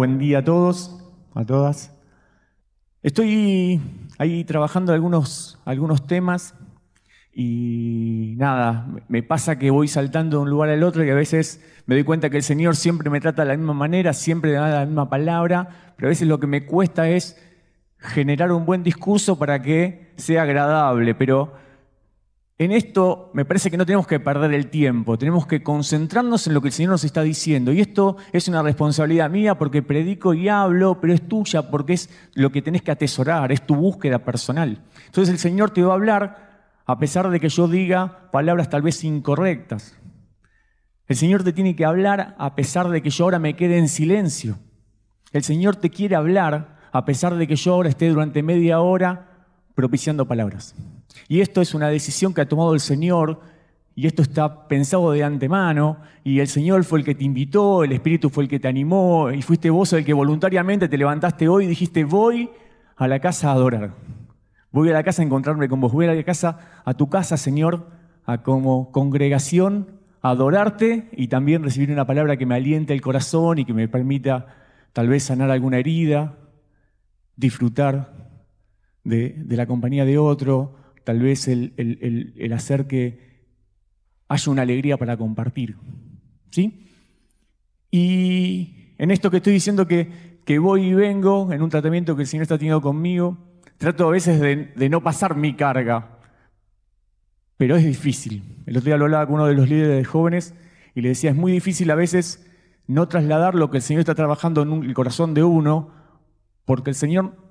Buen día a todos, a todas. Estoy ahí trabajando algunos, algunos temas y nada, me pasa que voy saltando de un lugar al otro y a veces me doy cuenta que el Señor siempre me trata de la misma manera, siempre me da la misma palabra, pero a veces lo que me cuesta es generar un buen discurso para que sea agradable, pero en esto me parece que no tenemos que perder el tiempo, tenemos que concentrarnos en lo que el Señor nos está diciendo. Y esto es una responsabilidad mía porque predico y hablo, pero es tuya porque es lo que tenés que atesorar, es tu búsqueda personal. Entonces el Señor te va a hablar a pesar de que yo diga palabras tal vez incorrectas. El Señor te tiene que hablar a pesar de que yo ahora me quede en silencio. El Señor te quiere hablar a pesar de que yo ahora esté durante media hora propiciando palabras. Y esto es una decisión que ha tomado el Señor y esto está pensado de antemano y el Señor fue el que te invitó, el Espíritu fue el que te animó y fuiste vos el que voluntariamente te levantaste hoy y dijiste voy a la casa a adorar. Voy a la casa a encontrarme con vos, voy a la casa, a tu casa, Señor, a como congregación, a adorarte y también recibir una palabra que me aliente el corazón y que me permita tal vez sanar alguna herida, disfrutar de, la compañía de otro, tal vez el, hacer que haya una alegría para compartir. ¿Sí? Y en esto que estoy diciendo que, que voy y vengo, en un tratamiento que el Señor está teniendo conmigo, trato a veces de, no pasar mi carga, pero es difícil. El otro día lo hablaba con uno de los líderes de jóvenes y le decía, es muy difícil a veces no trasladar lo que el Señor está trabajando en el corazón de uno, porque el Señor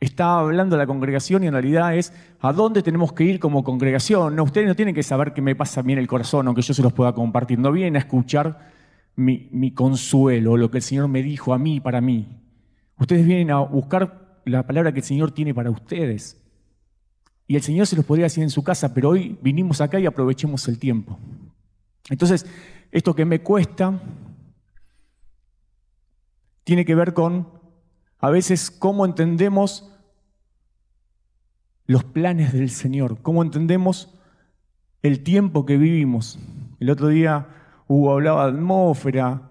está hablando la congregación y en realidad es a dónde tenemos que ir como congregación. No, ustedes no tienen que saber qué me pasa a mí en el corazón, aunque yo se los pueda compartir. No vienen a escuchar mi, mi consuelo, lo que el Señor me dijo a mí para mí. Ustedes vienen a buscar la palabra que el Señor tiene para ustedes. Y el Señor se los podría decir en su casa, pero hoy vinimos acá y aprovechemos el tiempo. Entonces, esto que me cuesta tiene que ver con a veces cómo entendemos los planes del Señor, cómo entendemos el tiempo que vivimos. El otro día Hugo hablaba de atmósfera,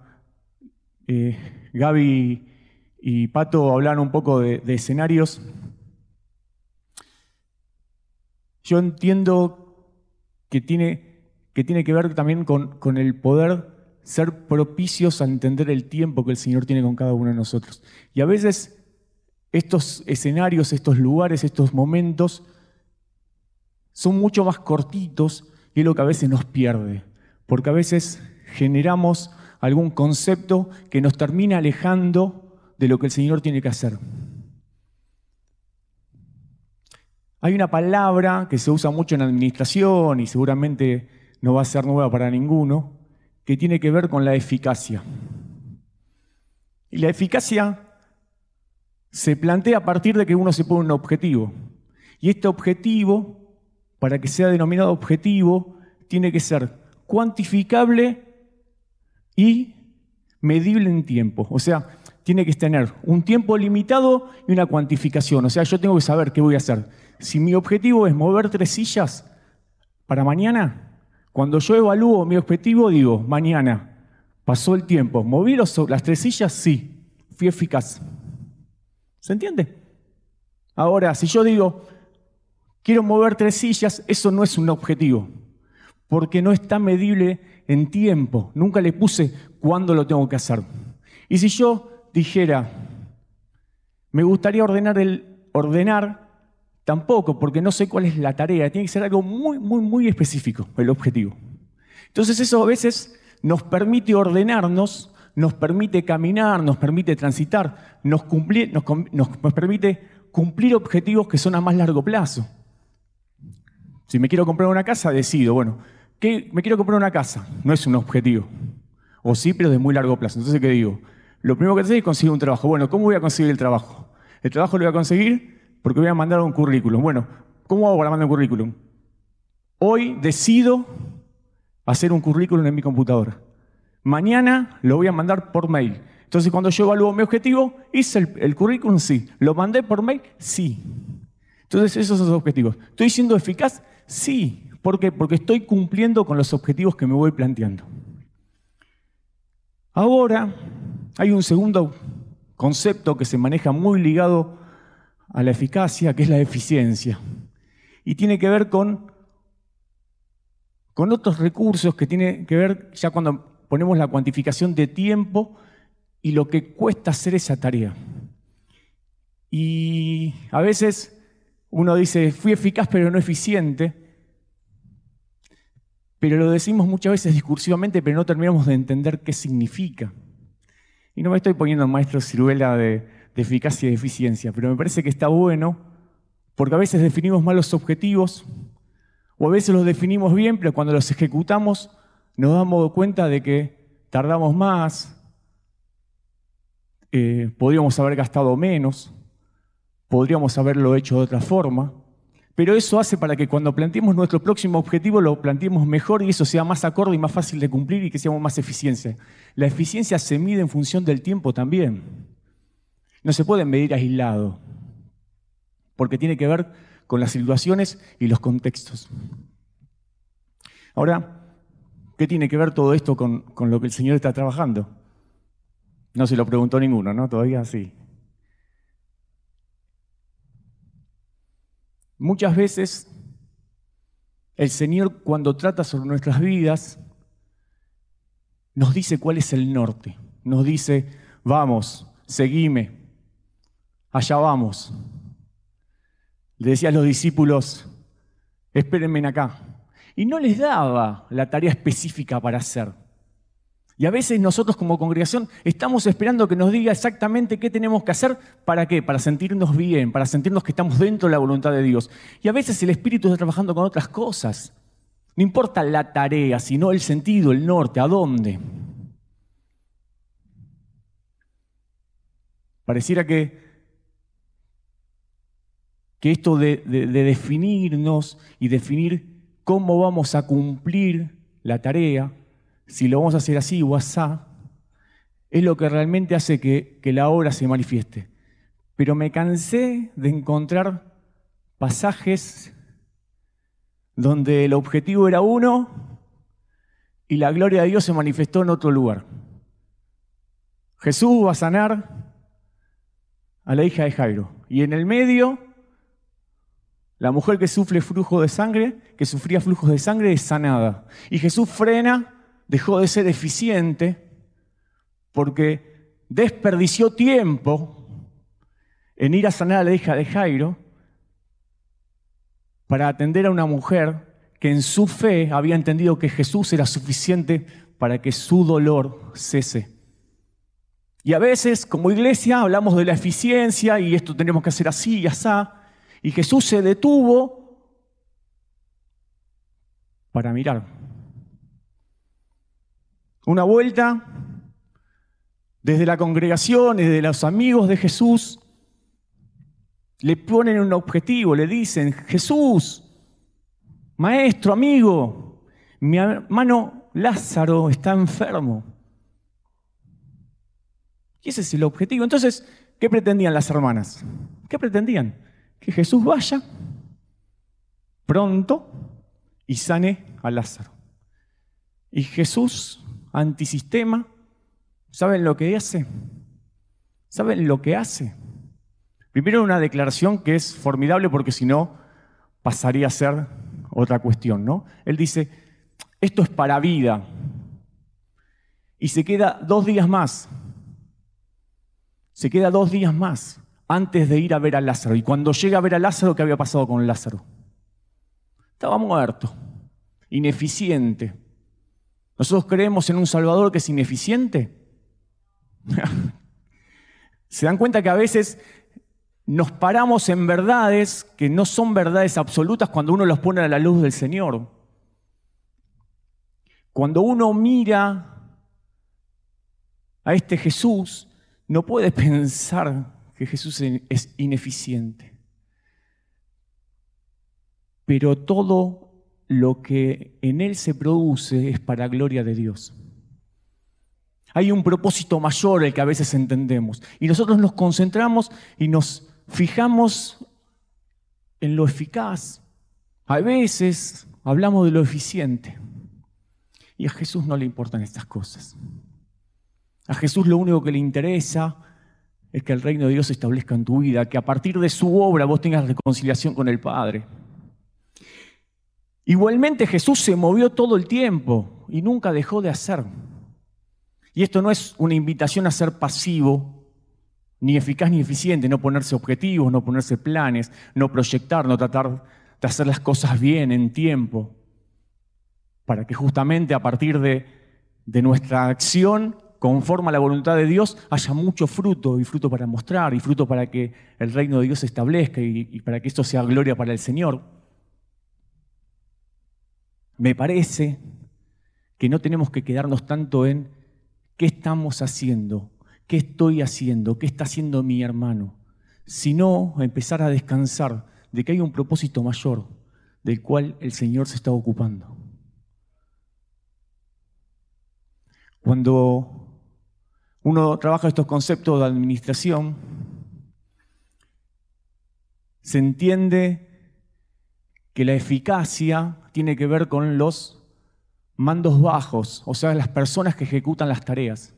eh, Gaby y Pato hablaban un poco de, escenarios. Yo entiendo que tiene que, tiene que ver también con, con el poder ser propicios a entender el tiempo que el Señor tiene con cada uno de nosotros. Y a veces estos escenarios, estos lugares, estos momentos son mucho más cortitos y es lo que a veces nos pierde, porque a veces generamos algún concepto que nos termina alejando de lo que el Señor tiene que hacer. Hay una palabra que se usa mucho en administración y seguramente no va a ser nueva para ninguno, que tiene que ver con la eficacia. Y la eficacia se plantea a partir de que uno se pone un objetivo. Y este objetivo, para que sea denominado objetivo, tiene que ser cuantificable y medible en tiempo. O sea, tiene que tener un tiempo limitado y una cuantificación. O sea, yo tengo que saber qué voy a hacer. Si mi objetivo es mover tres sillas para mañana, cuando yo evalúo mi objetivo, digo, mañana, pasó el tiempo, ¿moví las tres sillas? Sí, fui eficaz. ¿Se entiende? Ahora, si yo digo, quiero mover tres sillas, eso no es un objetivo, porque no está medible en tiempo. Nunca le puse cuándo lo tengo que hacer. Y si yo dijera, me gustaría ordenar el ordenar, tampoco, porque no sé cuál es la tarea. Tiene que ser algo muy, muy, muy específico, el objetivo. Entonces eso a veces nos permite ordenarnos nos permite caminar, nos permite transitar, nos, permite cumplir objetivos que son a más largo plazo. Si me quiero comprar una casa, decido, bueno, ¿qué, me quiero comprar una casa, no es un objetivo. O sí, pero de muy largo plazo. Entonces, ¿qué digo? Lo primero que hacer es conseguir un trabajo. Bueno, ¿cómo voy a conseguir el trabajo? El trabajo lo voy a conseguir porque voy a mandar un currículum. Bueno, ¿cómo hago para mandar un currículum? Hoy decido hacer un currículum en mi computadora. Mañana lo voy a mandar por mail. Entonces, cuando yo evalúo mi objetivo, hice el, currículum, sí. ¿Lo mandé por mail? Sí. Entonces, esos son los objetivos. ¿Estoy siendo eficaz? Sí. ¿Por qué? Porque estoy cumpliendo con los objetivos que me voy planteando. Ahora, hay un segundo concepto que se maneja muy ligado a la eficacia, que es la eficiencia. Y tiene que ver con, con otros recursos que tiene que ver ya cuando ponemos la cuantificación de tiempo y lo que cuesta hacer esa tarea. Y a veces uno dice, fui eficaz pero no eficiente, pero lo decimos muchas veces discursivamente, pero no terminamos de entender qué significa. Y no me estoy poniendo maestro ciruela de, de eficacia y de eficiencia, pero me parece que está bueno, porque a veces definimos mal los objetivos, o a veces los definimos bien, pero cuando los ejecutamos nos damos cuenta de que tardamos más, eh, podríamos haber gastado menos, podríamos haberlo hecho de otra forma, pero eso hace para que cuando planteemos nuestro próximo objetivo lo planteemos mejor y eso sea más acorde y más fácil de cumplir y que seamos más eficiencia. La eficiencia se mide en función del tiempo también. No se puede medir aislado, porque tiene que ver con las situaciones y los contextos. Ahora, ¿qué tiene que ver todo esto con, con lo que el Señor está trabajando? No se lo preguntó ninguno, ¿no? Todavía sí. Muchas veces el Señor cuando trata sobre nuestras vidas nos dice cuál es el norte. Nos dice, vamos, seguime, allá vamos. Le decía a los discípulos, espérenme acá. Y no les daba la tarea específica para hacer. Y a veces nosotros como congregación estamos esperando que nos diga exactamente qué tenemos que hacer, ¿para qué? Para sentirnos bien, para sentirnos que estamos dentro de la voluntad de Dios. Y a veces el Espíritu está trabajando con otras cosas. No importa la tarea, sino el sentido, el norte, a dónde. Pareciera que, que esto de, de definirnos y definir cómo vamos a cumplir la tarea, si lo vamos a hacer así o asá, es lo que realmente hace que, que la obra se manifieste. Pero me cansé de encontrar pasajes donde el objetivo era uno y la gloria de Dios se manifestó en otro lugar. Jesús va a sanar a la hija de Jairo. Y en el medio, la mujer que sufre flujo de sangre, que sufría flujos de sangre, es sanada. Y Jesús frena dejó de ser eficiente porque desperdició tiempo en ir a sanar a la hija de Jairo para atender a una mujer que en su fe había entendido que Jesús era suficiente para que su dolor cese. Y a veces, como iglesia, hablamos de la eficiencia y esto tenemos que hacer así y así. Y Jesús se detuvo para mirar una vuelta desde la congregación, desde los amigos de Jesús, le ponen un objetivo, le dicen, Jesús, maestro, amigo, mi hermano Lázaro está enfermo. Y ese es el objetivo. Entonces, ¿qué pretendían las hermanas? ¿Qué pretendían? Que Jesús vaya pronto y sane a Lázaro. Y Jesús antisistema, ¿saben lo que hace? ¿Saben lo que hace? Primero una declaración que es formidable porque si no pasaría a ser otra cuestión, ¿no? Él dice, esto es para vida. Y se queda dos días más. Se queda dos días más antes de ir a ver a Lázaro. Y cuando llega a ver a Lázaro, ¿qué había pasado con Lázaro? Estaba muerto, ineficiente, ¿Nosotros creemos en un Salvador que es ineficiente? ¿Se dan cuenta que a veces nos paramos en verdades que no son verdades absolutas cuando uno los pone a la luz del Señor? Cuando uno mira a este Jesús, no puede pensar que Jesús es ineficiente. Pero todo lo que en Él se produce es para gloria de Dios. Hay un propósito mayor el que a veces entendemos. Y nosotros nos concentramos y nos fijamos en lo eficaz. A veces hablamos de lo eficiente. Y a Jesús no le importan estas cosas. A Jesús lo único que le interesa es que el reino de Dios se establezca en tu vida, que a partir de su obra vos tengas reconciliación con el Padre. Igualmente Jesús se movió todo el tiempo y nunca dejó de hacer. Y esto no es una invitación a ser pasivo, ni eficaz ni eficiente, no ponerse objetivos, no ponerse planes, no proyectar, no tratar de hacer las cosas bien en tiempo, para que justamente a partir de, de nuestra acción conforme a la voluntad de Dios, haya mucho fruto y fruto para mostrar y fruto para que el reino de Dios se establezca y, y para que esto sea gloria para el Señor. Me parece que no tenemos que quedarnos tanto en qué estamos haciendo, qué estoy haciendo, qué está haciendo mi hermano, sino empezar a descansar de que hay un propósito mayor del cual el Señor se está ocupando. Cuando uno trabaja estos conceptos de administración, se entiende que la eficacia tiene que ver con los mandos bajos, o sea, las personas que ejecutan las tareas.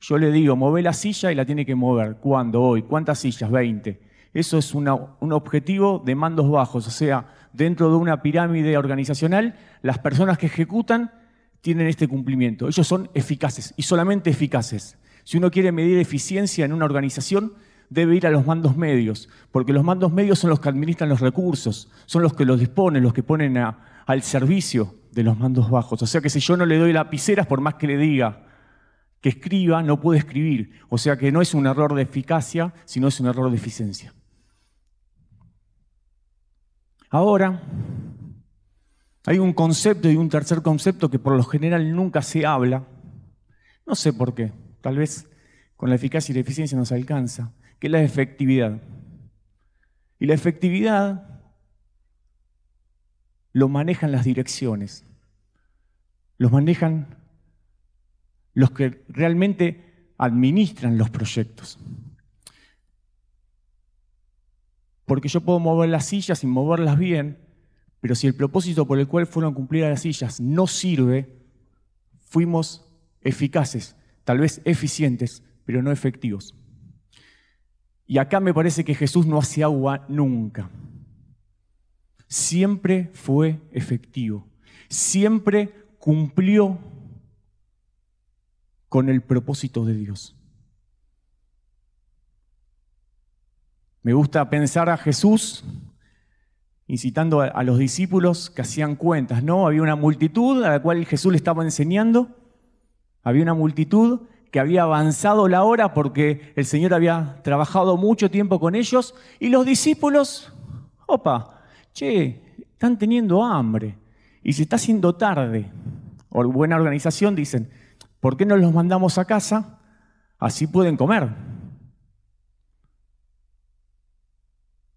Yo le digo, mueve la silla y la tiene que mover. ¿Cuándo? Hoy. ¿Cuántas sillas? 20. Eso es un objetivo de mandos bajos, o sea, dentro de una pirámide organizacional, las personas que ejecutan tienen este cumplimiento. Ellos son eficaces y solamente eficaces. Si uno quiere medir eficiencia en una organización, debe ir a los mandos medios, porque los mandos medios son los que administran los recursos, son los que los disponen, los que ponen al servicio de los mandos bajos. O sea que si yo no le doy lapiceras, por más que le diga que escriba, no puede escribir. O sea que no es un error de eficacia, sino es un error de eficiencia. Ahora, hay un concepto y un tercer concepto que por lo general nunca se habla. No sé por qué. Tal vez con la eficacia y la eficiencia nos alcanza, que es la efectividad. Y la efectividad lo manejan las direcciones, los manejan los que realmente administran los proyectos. Porque yo puedo mover las sillas y moverlas bien, pero si el propósito por el cual fueron cumplidas las sillas no sirve, fuimos eficaces, tal vez eficientes, pero no efectivos. Y acá me parece que Jesús no hace agua nunca. Siempre fue efectivo. Siempre cumplió con el propósito de Dios. Me gusta pensar a Jesús incitando a, los discípulos que hacían cuentas, ¿no? Había una multitud a la cual Jesús le estaba enseñando había una multitud que había avanzado la hora porque el Señor había trabajado mucho tiempo con ellos y los discípulos, opa, che, están teniendo hambre y se está haciendo tarde. O buena organización dicen, ¿por qué no los mandamos a casa? Así pueden comer.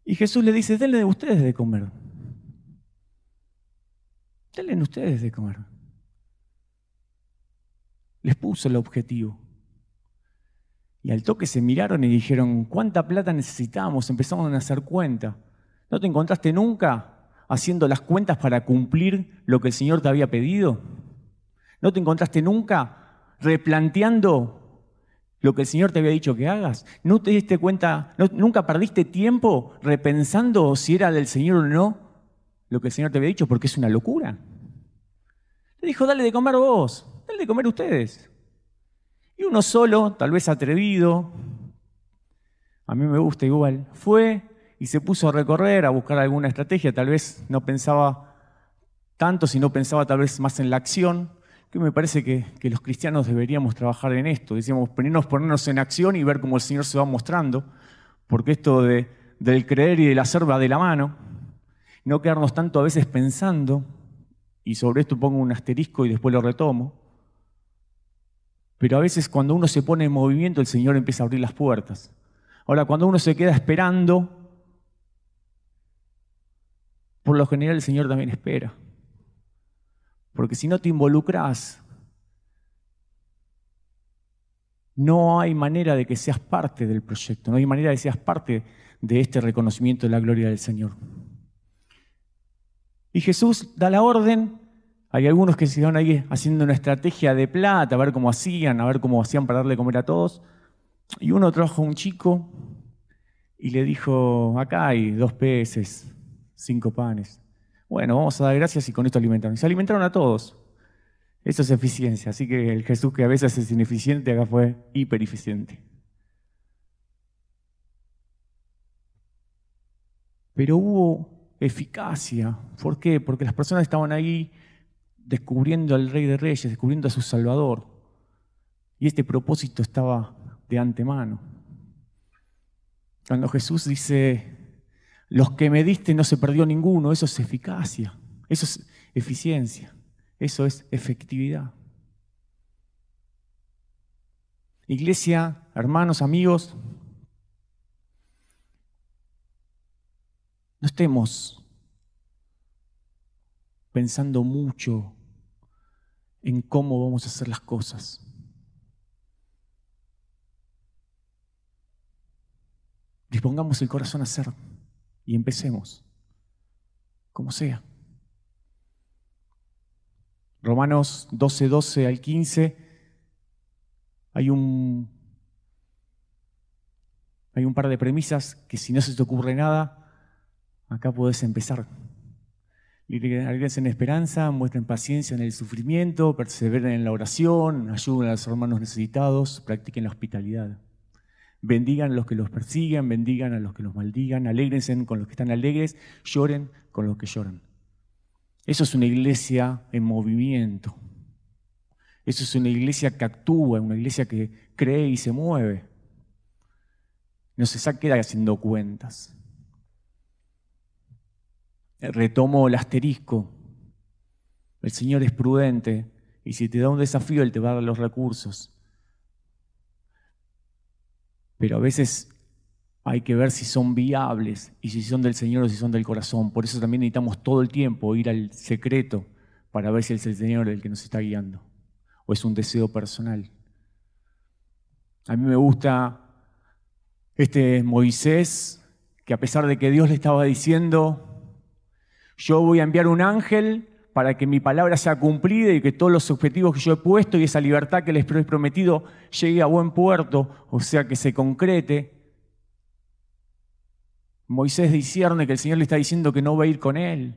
Y Jesús le dice, denle ustedes de comer. Denle ustedes de comer les puso el objetivo. Y al toque se miraron y dijeron, ¿cuánta plata necesitamos? Empezamos a hacer cuenta. ¿No te encontraste nunca haciendo las cuentas para cumplir lo que el Señor te había pedido? ¿No te encontraste nunca replanteando lo que el Señor te había dicho que hagas? ¿No te diste cuenta, nunca perdiste tiempo repensando si era del Señor o no lo que el Señor te había dicho? Porque es una locura. Le dijo, dale de comer vos de comer ustedes. Y uno solo, tal vez atrevido, a mí me gusta igual, fue y se puso a recorrer, a buscar alguna estrategia, tal vez no pensaba tanto, sino pensaba tal vez más en la acción, que me parece que, los cristianos deberíamos trabajar en esto, decíamos, ponernos, ponernos en acción y ver cómo el Señor se va mostrando, porque esto de, del creer y del hacer va de la mano, no quedarnos tanto a veces pensando, y sobre esto pongo un asterisco y después lo retomo, pero a veces cuando uno se pone en movimiento, el Señor empieza a abrir las puertas. Ahora, cuando uno se queda esperando, por lo general el Señor también espera. Porque si no te involucras, no hay manera de que seas parte del proyecto, no hay manera de que seas parte de este reconocimiento de la gloria del Señor. Y Jesús da la orden hay algunos que se ahí haciendo una estrategia de plata, a ver cómo hacían, a ver cómo hacían para darle comer a todos. Y uno trajo a un chico y le dijo, acá hay dos peces, cinco panes. Bueno, vamos a dar gracias y con esto alimentaron. Y se alimentaron a todos. Eso es eficiencia. Así que el Jesús que a veces es ineficiente, acá fue hipereficiente. Pero hubo eficacia. ¿Por qué? Porque las personas estaban ahí descubriendo al Rey de Reyes, descubriendo a su Salvador. Y este propósito estaba de antemano. Cuando Jesús dice, los que me diste no se perdió ninguno, eso es eficacia, eso es eficiencia, eso es efectividad. Iglesia, hermanos, amigos, no estemos pensando mucho en cómo vamos a hacer las cosas. Dispongamos el corazón a hacer y empecemos, como sea. Romanos 12, 12 al 15, hay un, hay un par de premisas que si no se te ocurre nada, acá puedes empezar. Alegrense en esperanza, muestren paciencia en el sufrimiento, perseveren en la oración, ayuden a los hermanos necesitados, practiquen la hospitalidad. Bendigan a los que los persiguen, bendigan a los que los maldigan, alégrense con los que están alegres, lloren con los que lloran. Eso es una iglesia en movimiento. Eso es una iglesia que actúa, una iglesia que cree y se mueve. No se queda haciendo cuentas. Retomo el asterisco. El Señor es prudente y si te da un desafío, Él te va a dar los recursos. Pero a veces hay que ver si son viables y si son del Señor o si son del corazón. Por eso también necesitamos todo el tiempo ir al secreto para ver si es el Señor el que nos está guiando o es un deseo personal. A mí me gusta este Moisés que a pesar de que Dios le estaba diciendo, yo voy a enviar un ángel para que mi palabra sea cumplida y que todos los objetivos que yo he puesto y esa libertad que les he prometido llegue a buen puerto, o sea, que se concrete. Moisés discierne que el Señor le está diciendo que no va a ir con él.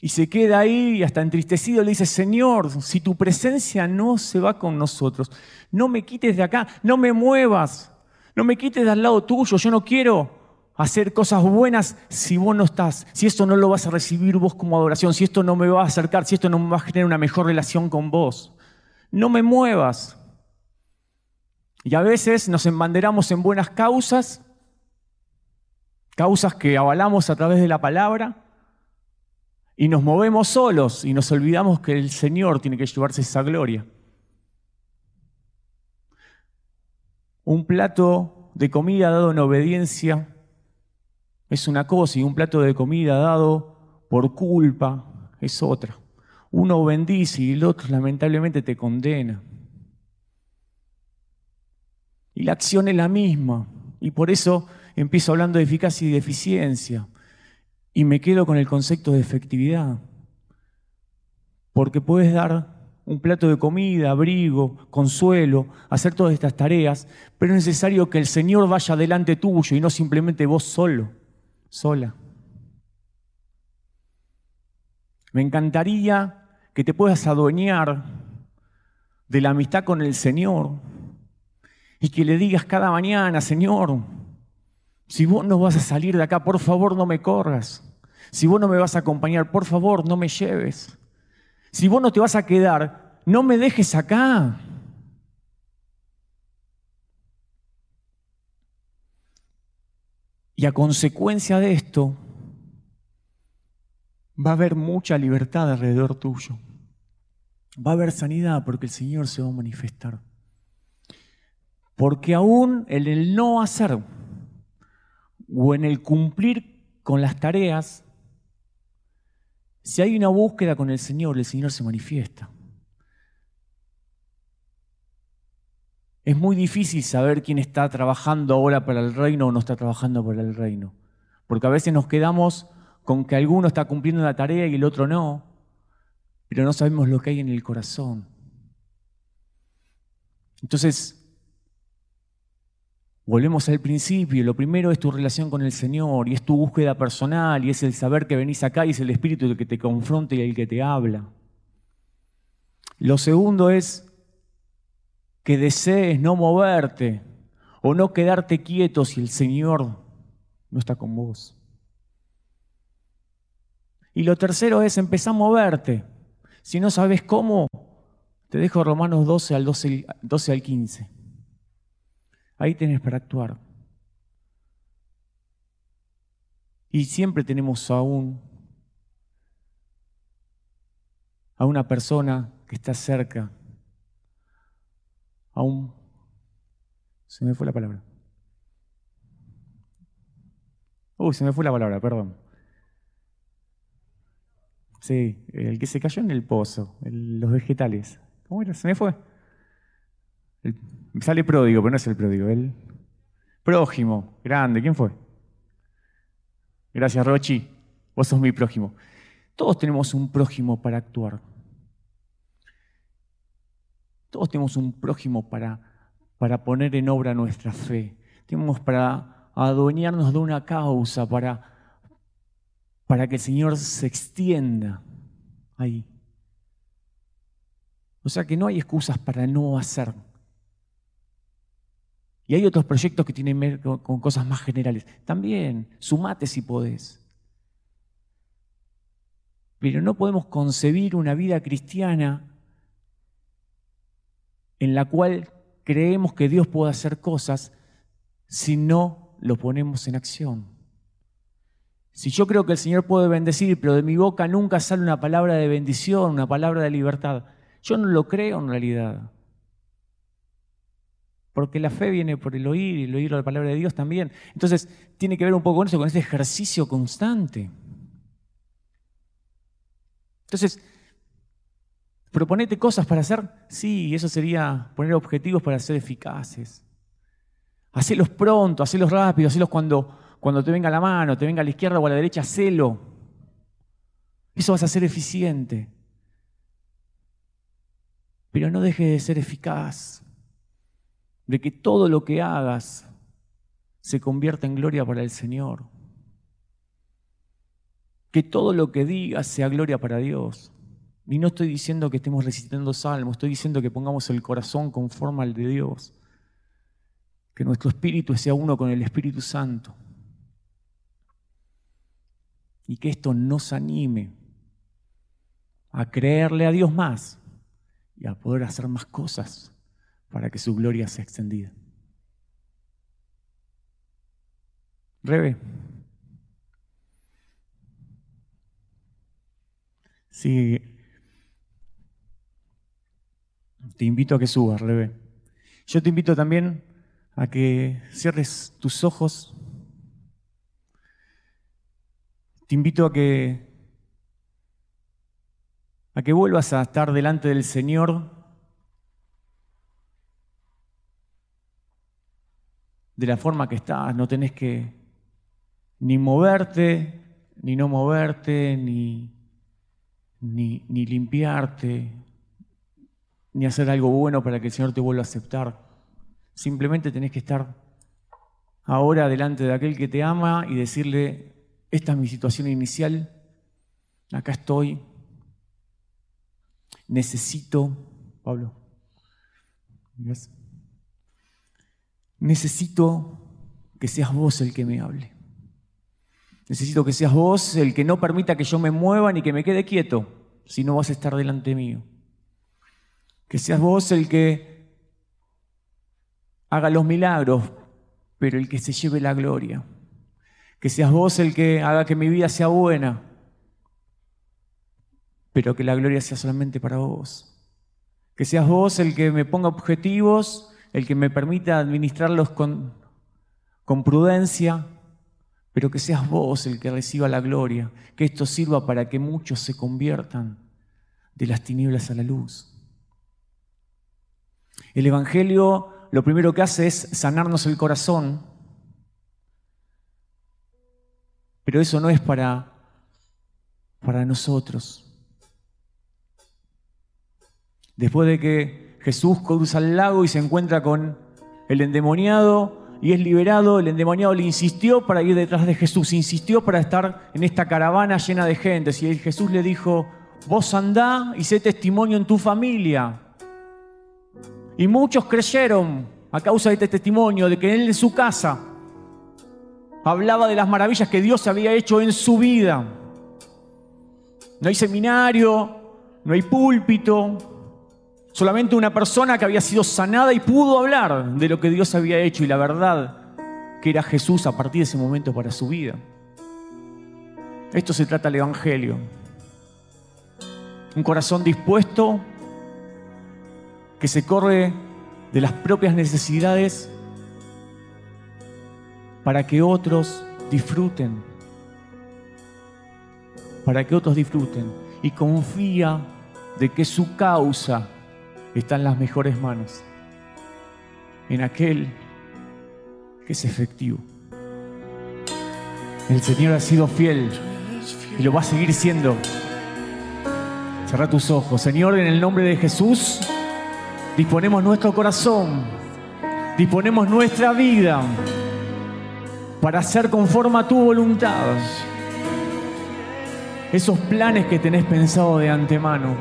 Y se queda ahí y hasta entristecido le dice, Señor, si tu presencia no se va con nosotros, no me quites de acá, no me muevas, no me quites de al lado tuyo, yo no quiero hacer cosas buenas si vos no estás, si esto no lo vas a recibir vos como adoración, si esto no me va a acercar, si esto no me va a generar una mejor relación con vos. No me muevas. Y a veces nos embanderamos en buenas causas, causas que avalamos a través de la palabra, y nos movemos solos y nos olvidamos que el Señor tiene que llevarse esa gloria. Un plato de comida dado en obediencia es una cosa y un plato de comida dado por culpa es otra. Uno bendice y el otro lamentablemente te condena. Y la acción es la misma. Y por eso empiezo hablando de eficacia y de eficiencia. Y me quedo con el concepto de efectividad. Porque puedes dar un plato de comida, abrigo, consuelo, hacer todas estas tareas, pero es necesario que el Señor vaya delante tuyo y no simplemente vos solo sola. Me encantaría que te puedas adueñar de la amistad con el Señor y que le digas cada mañana, Señor, si vos no vas a salir de acá, por favor no me corras. Si vos no me vas a acompañar, por favor no me lleves. Si vos no te vas a quedar, no me dejes acá. Y a consecuencia de esto, va a haber mucha libertad alrededor tuyo. Va a haber sanidad porque el Señor se va a manifestar. Porque aún en el no hacer o en el cumplir con las tareas, si hay una búsqueda con el Señor, el Señor se manifiesta. Es muy difícil saber quién está trabajando ahora para el reino o no está trabajando para el reino. Porque a veces nos quedamos con que alguno está cumpliendo una tarea y el otro no, pero no sabemos lo que hay en el corazón. Entonces, volvemos al principio. Lo primero es tu relación con el Señor y es tu búsqueda personal y es el saber que venís acá y es el Espíritu el que te confronta y el que te habla. Lo segundo es que desees no moverte o no quedarte quieto si el Señor no está con vos. Y lo tercero es empezar a moverte. Si no sabes cómo, te dejo Romanos 12 al 12, 12 al 15. Ahí tenés para actuar. Y siempre tenemos aún a una persona que está cerca, a un... Se me fue la palabra. Uy, se me fue la palabra, perdón. Sí, el que se cayó en el pozo, los vegetales. ¿Cómo era? Se me fue. sale pródigo, pero no es el pródigo. El prójimo, grande. ¿Quién fue? Gracias, Rochi. Vos sos mi prójimo. Todos tenemos un prójimo para actuar. Todos tenemos un prójimo para, para poner en obra nuestra fe. Tenemos para adueñarnos de una causa, para, para que el Señor se extienda ahí. O sea que no hay excusas para no hacer. Y hay otros proyectos que tienen que ver con cosas más generales. También, sumate si podés. Pero no podemos concebir una vida cristiana en la cual creemos que Dios puede hacer cosas si no lo ponemos en acción. Si yo creo que el Señor puede bendecir, pero de mi boca nunca sale una palabra de bendición, una palabra de libertad, yo no lo creo en realidad. Porque la fe viene por el oír y el oír la palabra de Dios también. Entonces, tiene que ver un poco con eso, con ese ejercicio constante. Entonces, proponete cosas para hacer. Sí, eso sería poner objetivos para ser eficaces. Hacelos pronto, hacelos rápido, hacelos cuando, cuando te venga la mano, te venga a la izquierda o a la derecha, hacelo. Eso vas a ser eficiente pero no dejes de ser eficaz, de que todo lo que hagas se convierta en gloria para el Señor, que todo lo que digas sea gloria para Dios. Y no estoy diciendo que estemos recitando salmos, estoy diciendo que pongamos el corazón conforme al de Dios, que nuestro espíritu sea uno con el Espíritu Santo y que esto nos anime a creerle a Dios más y a poder hacer más cosas para que su gloria sea extendida. Rebe. Sí. Te invito a que subas, Rebe. Yo te invito también a que cierres tus ojos. Te invito a que a que vuelvas a estar delante del Señor de la forma que estás. No tenés que ni moverte, ni no moverte, ni, ni, ni limpiarte, ni hacer algo bueno para que el Señor te vuelva a aceptar. Simplemente tenés que estar ahora delante de aquel que te ama y decirle, esta es mi situación inicial, acá estoy, necesito, Pablo, necesito que seas vos el que me hable. Necesito que seas vos el que no permita que yo me mueva ni que me quede quieto, si no vas a estar delante mío. Que seas vos el que haga los milagros, pero el que se lleve la gloria. Que seas vos el que haga que mi vida sea buena, pero que la gloria sea solamente para vos. Que seas vos el que me ponga objetivos, el que me permita administrarlos con, prudencia, pero que seas vos el que reciba la gloria, que esto sirva para que muchos se conviertan de las tinieblas a la luz. El Evangelio lo primero que hace es sanarnos el corazón, pero eso no es para, para nosotros. Después de que Jesús cruza el lago y se encuentra con el endemoniado y es liberado. El endemoniado le insistió para ir detrás de Jesús, insistió para estar en esta caravana llena de gente. Y Jesús le dijo, vos andá y sé testimonio en tu familia. Y muchos creyeron a causa de este testimonio, de que él en su casa hablaba de las maravillas que Dios había hecho en su vida. No hay seminario, no hay púlpito, solamente una persona que había sido sanada y pudo hablar de lo que Dios había hecho y la verdad que era Jesús a partir de ese momento para su vida. Esto se trata del Evangelio. Un corazón dispuesto que se corre de las propias necesidades para que otros disfruten, para que otros disfruten y confía de que su causa está en las mejores manos, en aquel que es efectivo. El Señor ha sido fiel y lo va a seguir siendo. Cerra tus ojos. Señor, en el nombre de Jesús, disponemos nuestro corazón, disponemos nuestra vida para ser conforme a tu voluntad. Esos planes que tenés pensado de antemano.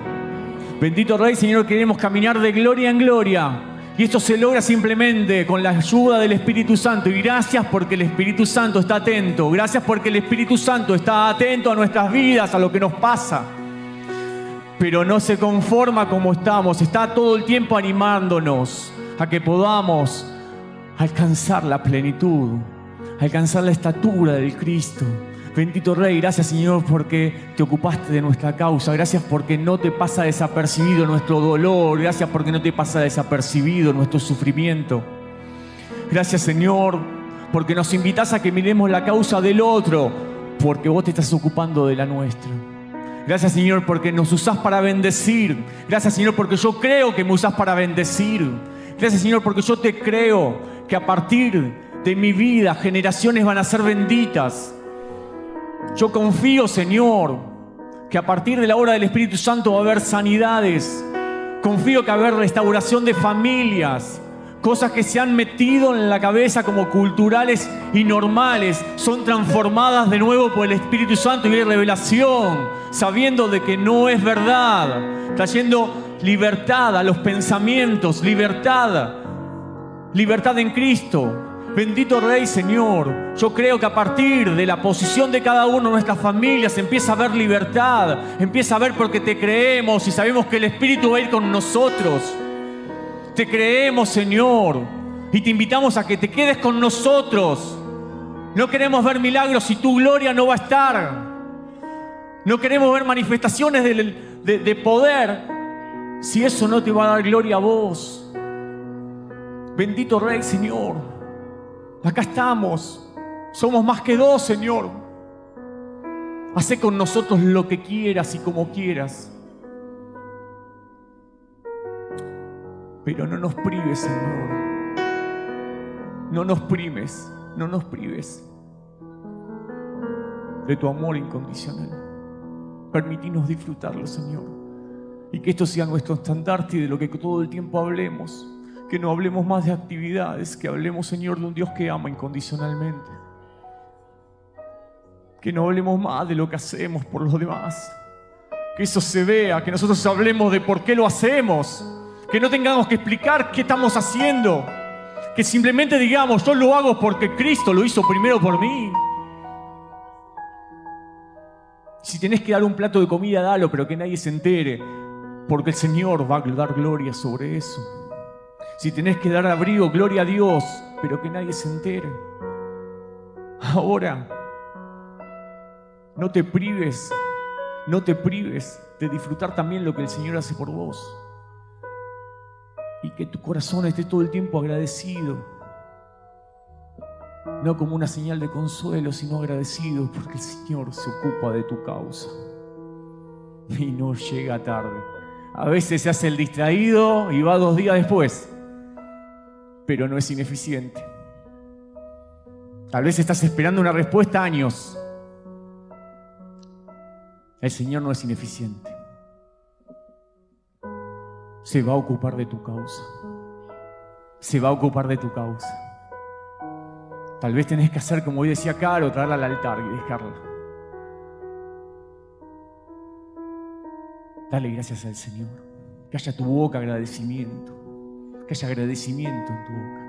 Bendito Rey, Señor, queremos caminar de gloria en gloria. Y esto se logra simplemente con la ayuda del Espíritu Santo. Y gracias porque el Espíritu Santo está atento. Gracias porque el Espíritu Santo está atento a nuestras vidas, a lo que nos pasa. Pero no se conforma como estamos. Está todo el tiempo animándonos a que podamos alcanzar la plenitud alcanzar la estatura del Cristo. Bendito Rey, gracias Señor porque te ocupaste de nuestra causa. Gracias porque no te pasa desapercibido nuestro dolor. Gracias porque no te pasa desapercibido nuestro sufrimiento. Gracias Señor porque nos invitas a que miremos la causa del otro, porque vos te estás ocupando de la nuestra. Gracias Señor porque nos usás para bendecir. Gracias Señor porque yo creo que me usás para bendecir. Gracias Señor porque yo te creo que a partir de mi vida, generaciones van a ser benditas. Yo confío, Señor, que a partir de la hora del Espíritu Santo va a haber sanidades. Confío que va a haber restauración de familias. Cosas que se han metido en la cabeza como culturales y normales son transformadas de nuevo por el Espíritu Santo y hay revelación, sabiendo de que no es verdad, trayendo libertad a los pensamientos, libertad, libertad en Cristo, Bendito Rey Señor, yo creo que a partir de la posición de cada uno de nuestras familias empieza a haber libertad, empieza a ver porque te creemos y sabemos que el Espíritu va a ir con nosotros. Te creemos Señor y te invitamos a que te quedes con nosotros. No queremos ver milagros si tu gloria no va a estar. No queremos ver manifestaciones de, de poder si eso no te va a dar gloria a vos. Bendito Rey Señor. Acá estamos. Somos más que dos, Señor. Hace con nosotros lo que quieras y como quieras. Pero no nos prives, Señor. No nos primes, no nos prives de tu amor incondicional. Permitinos disfrutarlo, Señor. Y que esto sea nuestro estandarte y de lo que todo el tiempo hablemos que no hablemos más de actividades, que hablemos, Señor, de un Dios que ama incondicionalmente. Que no hablemos más de lo que hacemos por los demás. Que eso se vea, que nosotros hablemos de por qué lo hacemos. Que no tengamos que explicar qué estamos haciendo. Que simplemente digamos, yo lo hago porque Cristo lo hizo primero por mí. Si tenés que dar un plato de comida, dalo, pero que nadie se entere, porque el Señor va a dar gloria sobre eso. Si tenés que dar abrigo, gloria a Dios, pero que nadie se entere. Ahora, no te prives, no te prives de disfrutar también lo que el Señor hace por vos. Y que tu corazón esté todo el tiempo agradecido. No como una señal de consuelo, sino agradecido porque el Señor se ocupa de tu causa. Y no llega tarde. A veces se hace el distraído y va dos días después pero no es ineficiente. Tal vez estás esperando una respuesta años. El Señor no es ineficiente. Se va a ocupar de tu causa. Se va a ocupar de tu causa. Tal vez tenés que hacer como hoy decía Caro, traerla al altar y dejarla. Dale gracias al Señor. Que haya tu boca agradecimiento. Que haya agradecimiento en tu boca.